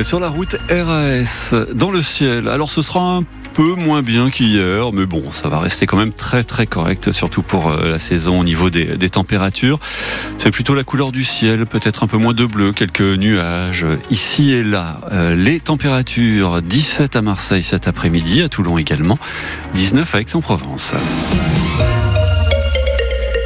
Sur la route RAS, dans le ciel. Alors ce sera un peu moins bien qu'hier, mais bon, ça va rester quand même très très correct, surtout pour euh, la saison au niveau des, températures. C'est plutôt la couleur du ciel, peut-être un peu moins de bleu, quelques nuages ici et là. Euh, les températures 17 à Marseille cet après-midi, à Toulon également, 19 à Aix-en-Provence.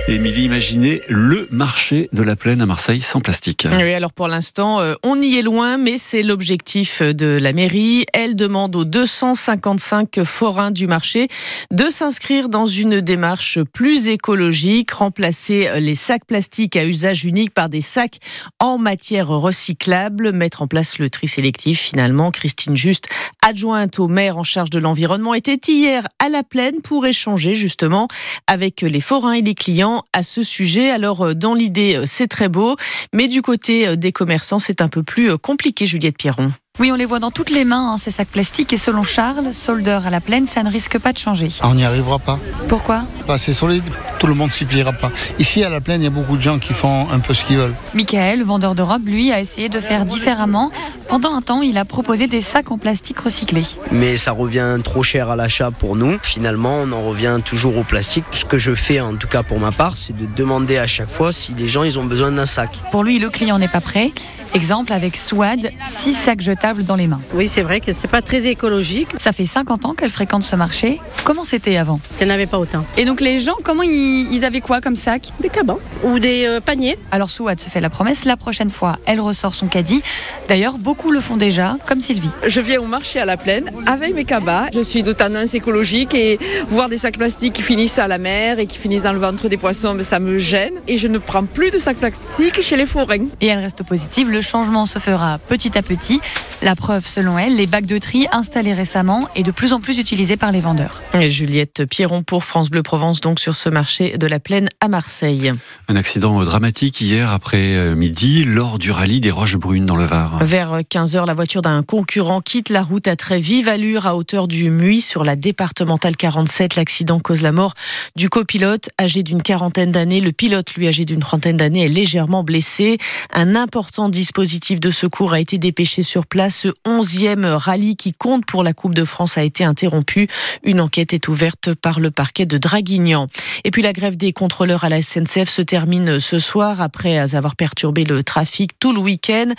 Émilie, imaginez le marché de la plaine à Marseille sans plastique. Oui, alors pour l'instant, euh, on y est loin, mais c'est l'objectif de la mairie. Elle demande aux 255 forains du marché de s'inscrire dans une démarche plus écologique, remplacer les sacs plastiques à usage unique par des sacs en matière recyclable, mettre en place le tri sélectif. Finalement, Christine Juste, adjointe au maire en charge de l'environnement, était hier à la plaine pour échanger justement avec les forains et les clients à ce sujet. Alors, euh, dans l'idée, euh, c'est très beau, mais du côté euh, des commerçants, c'est un peu plus compliqué, Juliette Pierron. Oui, on les voit dans toutes les mains, hein, ces sacs plastiques. Et selon Charles, soldeur à la plaine, ça ne risque pas de changer. Ah, on n'y arrivera pas. Pourquoi bah, C'est solide, tout le monde s'y pliera pas. Ici, à la plaine, il y a beaucoup de gens qui font un peu ce qu'ils veulent. Michael, vendeur de robes, lui, a essayé de faire différemment. Pendant un temps, il a proposé des sacs en plastique recyclés. Mais ça revient trop cher à l'achat pour nous. Finalement, on en revient toujours au plastique. Ce que je fais, en tout cas pour ma part, c'est de demander à chaque fois si les gens ils ont besoin d'un sac. Pour lui, le client n'est pas prêt. Exemple avec Swad, six sacs jetables dans les mains. Oui, c'est vrai que c'est pas très écologique. Ça fait 50 ans qu'elle fréquente ce marché. Comment c'était avant? Elle n'avait pas autant. Et donc les gens, comment ils, avaient quoi comme sac? Des cabans ou des euh, paniers. Alors Swad se fait la promesse, la prochaine fois, elle ressort son caddie. D'ailleurs, beaucoup le font déjà, comme Sylvie. Je viens au marché à la plaine avec mes cabas. Je suis de tendance écologique et voir des sacs plastiques qui finissent à la mer et qui finissent dans le ventre des poissons, ben, ça me gêne. Et je ne prends plus de sacs plastiques chez les forains. Et elle reste positive. Le changement se fera petit à petit. La preuve, selon elle, les bacs de tri installés récemment et de plus en plus utilisés par les vendeurs. Et Juliette Pierron pour France Bleu Provence, donc sur ce marché de la Plaine à Marseille. Un accident dramatique hier après-midi lors du rallye des Roches Brunes dans le Var. Vers 15h, la voiture d'un concurrent quitte la route à très vive allure à hauteur du Muy sur la départementale 47. L'accident cause la mort du copilote âgé d'une quarantaine d'années. Le pilote, lui âgé d'une trentaine d'années, est légèrement blessé. Un important dispositif de secours a été dépêché sur place. Ce onzième rallye qui compte pour la Coupe de France a été interrompu. Une enquête est ouverte par le parquet de Draguignan. Et puis la grève des contrôleurs à la SNCF se termine ce soir après avoir perturbé le trafic tout le week-end.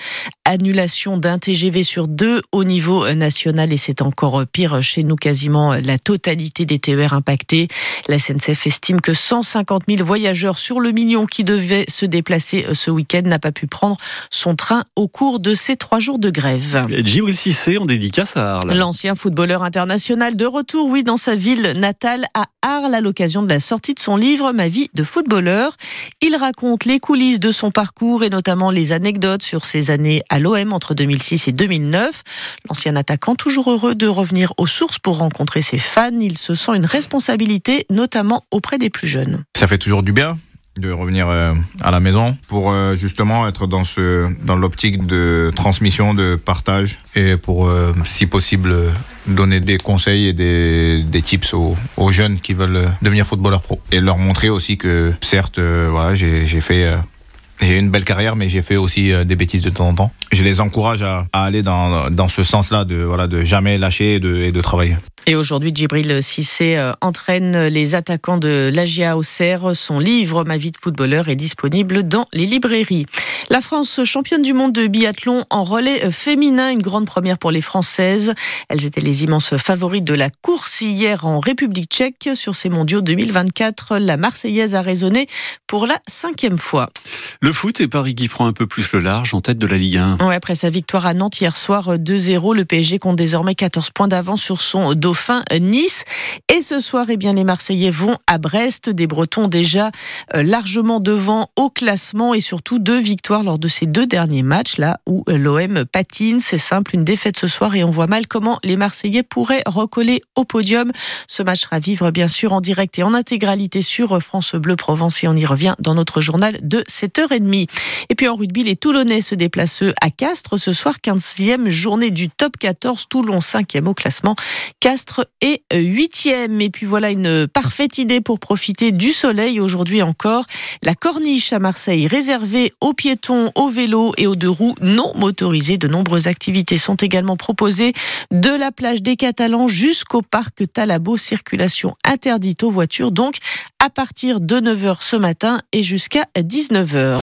Annulation d'un TGV sur deux au niveau national et c'est encore pire chez nous, quasiment la totalité des TER impactés. La SNCF estime que 150 000 voyageurs sur le million qui devaient se déplacer ce week-end n'a pas pu prendre son train au cours de ces trois jours de grève. Djibril Cissé en dédicace à Arles. L'ancien footballeur international de retour, oui, dans sa ville natale à Arles à l'occasion de la sortie de son livre Ma vie de footballeur. Il raconte les coulisses de son parcours et notamment les anecdotes sur ses années à l'OM entre 2006 et 2009. L'ancien attaquant, toujours heureux de revenir aux sources pour rencontrer ses fans, il se sent une responsabilité, notamment auprès des plus jeunes. Ça fait toujours du bien de revenir euh, à la maison pour euh, justement être dans ce dans l'optique de transmission, de partage et pour euh, si possible donner des conseils et des, des tips aux, aux, jeunes qui veulent devenir footballeurs pro et leur montrer aussi que certes voilà j'ai fait j'ai une belle carrière, mais j'ai fait aussi des bêtises de temps en temps. Je les encourage à, aller dans, dans ce sens-là, de, voilà, de jamais lâcher et de, de travailler. Et aujourd'hui, Djibril Cissé euh, entraîne les attaquants de l'AGA Auxerre. Son livre Ma vie de footballeur est disponible dans les librairies. La France championne du monde de biathlon en relais féminin, une grande première pour les Françaises. Elles étaient les immenses favorites de la course hier en République tchèque sur ces mondiaux 2024. La Marseillaise a résonné pour la cinquième fois. Le foot et Paris qui prend un peu plus le large en tête de la Ligue 1. Ouais, après sa victoire à Nantes hier soir 2-0, le PSG compte désormais 14 points d'avance sur son dauphin Nice. Et ce soir, eh bien, les Marseillais vont à Brest, des Bretons déjà euh, largement devant au classement et surtout deux victoires lors de ces deux derniers matchs là où euh, l'OM patine. C'est simple, une défaite ce soir et on voit mal comment les Marseillais pourraient recoller au podium. Ce match sera vivre bien sûr en direct et en intégralité sur France Bleu Provence et on y revient dans notre journal de 7h. Et puis en rugby, les Toulonnais se déplacent à Castres ce soir, 15e journée du top 14. Toulon 5e au classement. Castres est huitième. Et puis voilà une parfaite idée pour profiter du soleil aujourd'hui encore. La corniche à Marseille réservée aux piétons, aux et aux deux roues non motorisés. De nombreuses activités sont également proposées de la plage des Catalans jusqu'au parc Talabo. Circulation interdite aux voitures donc à partir de 9h ce matin et jusqu'à 19h.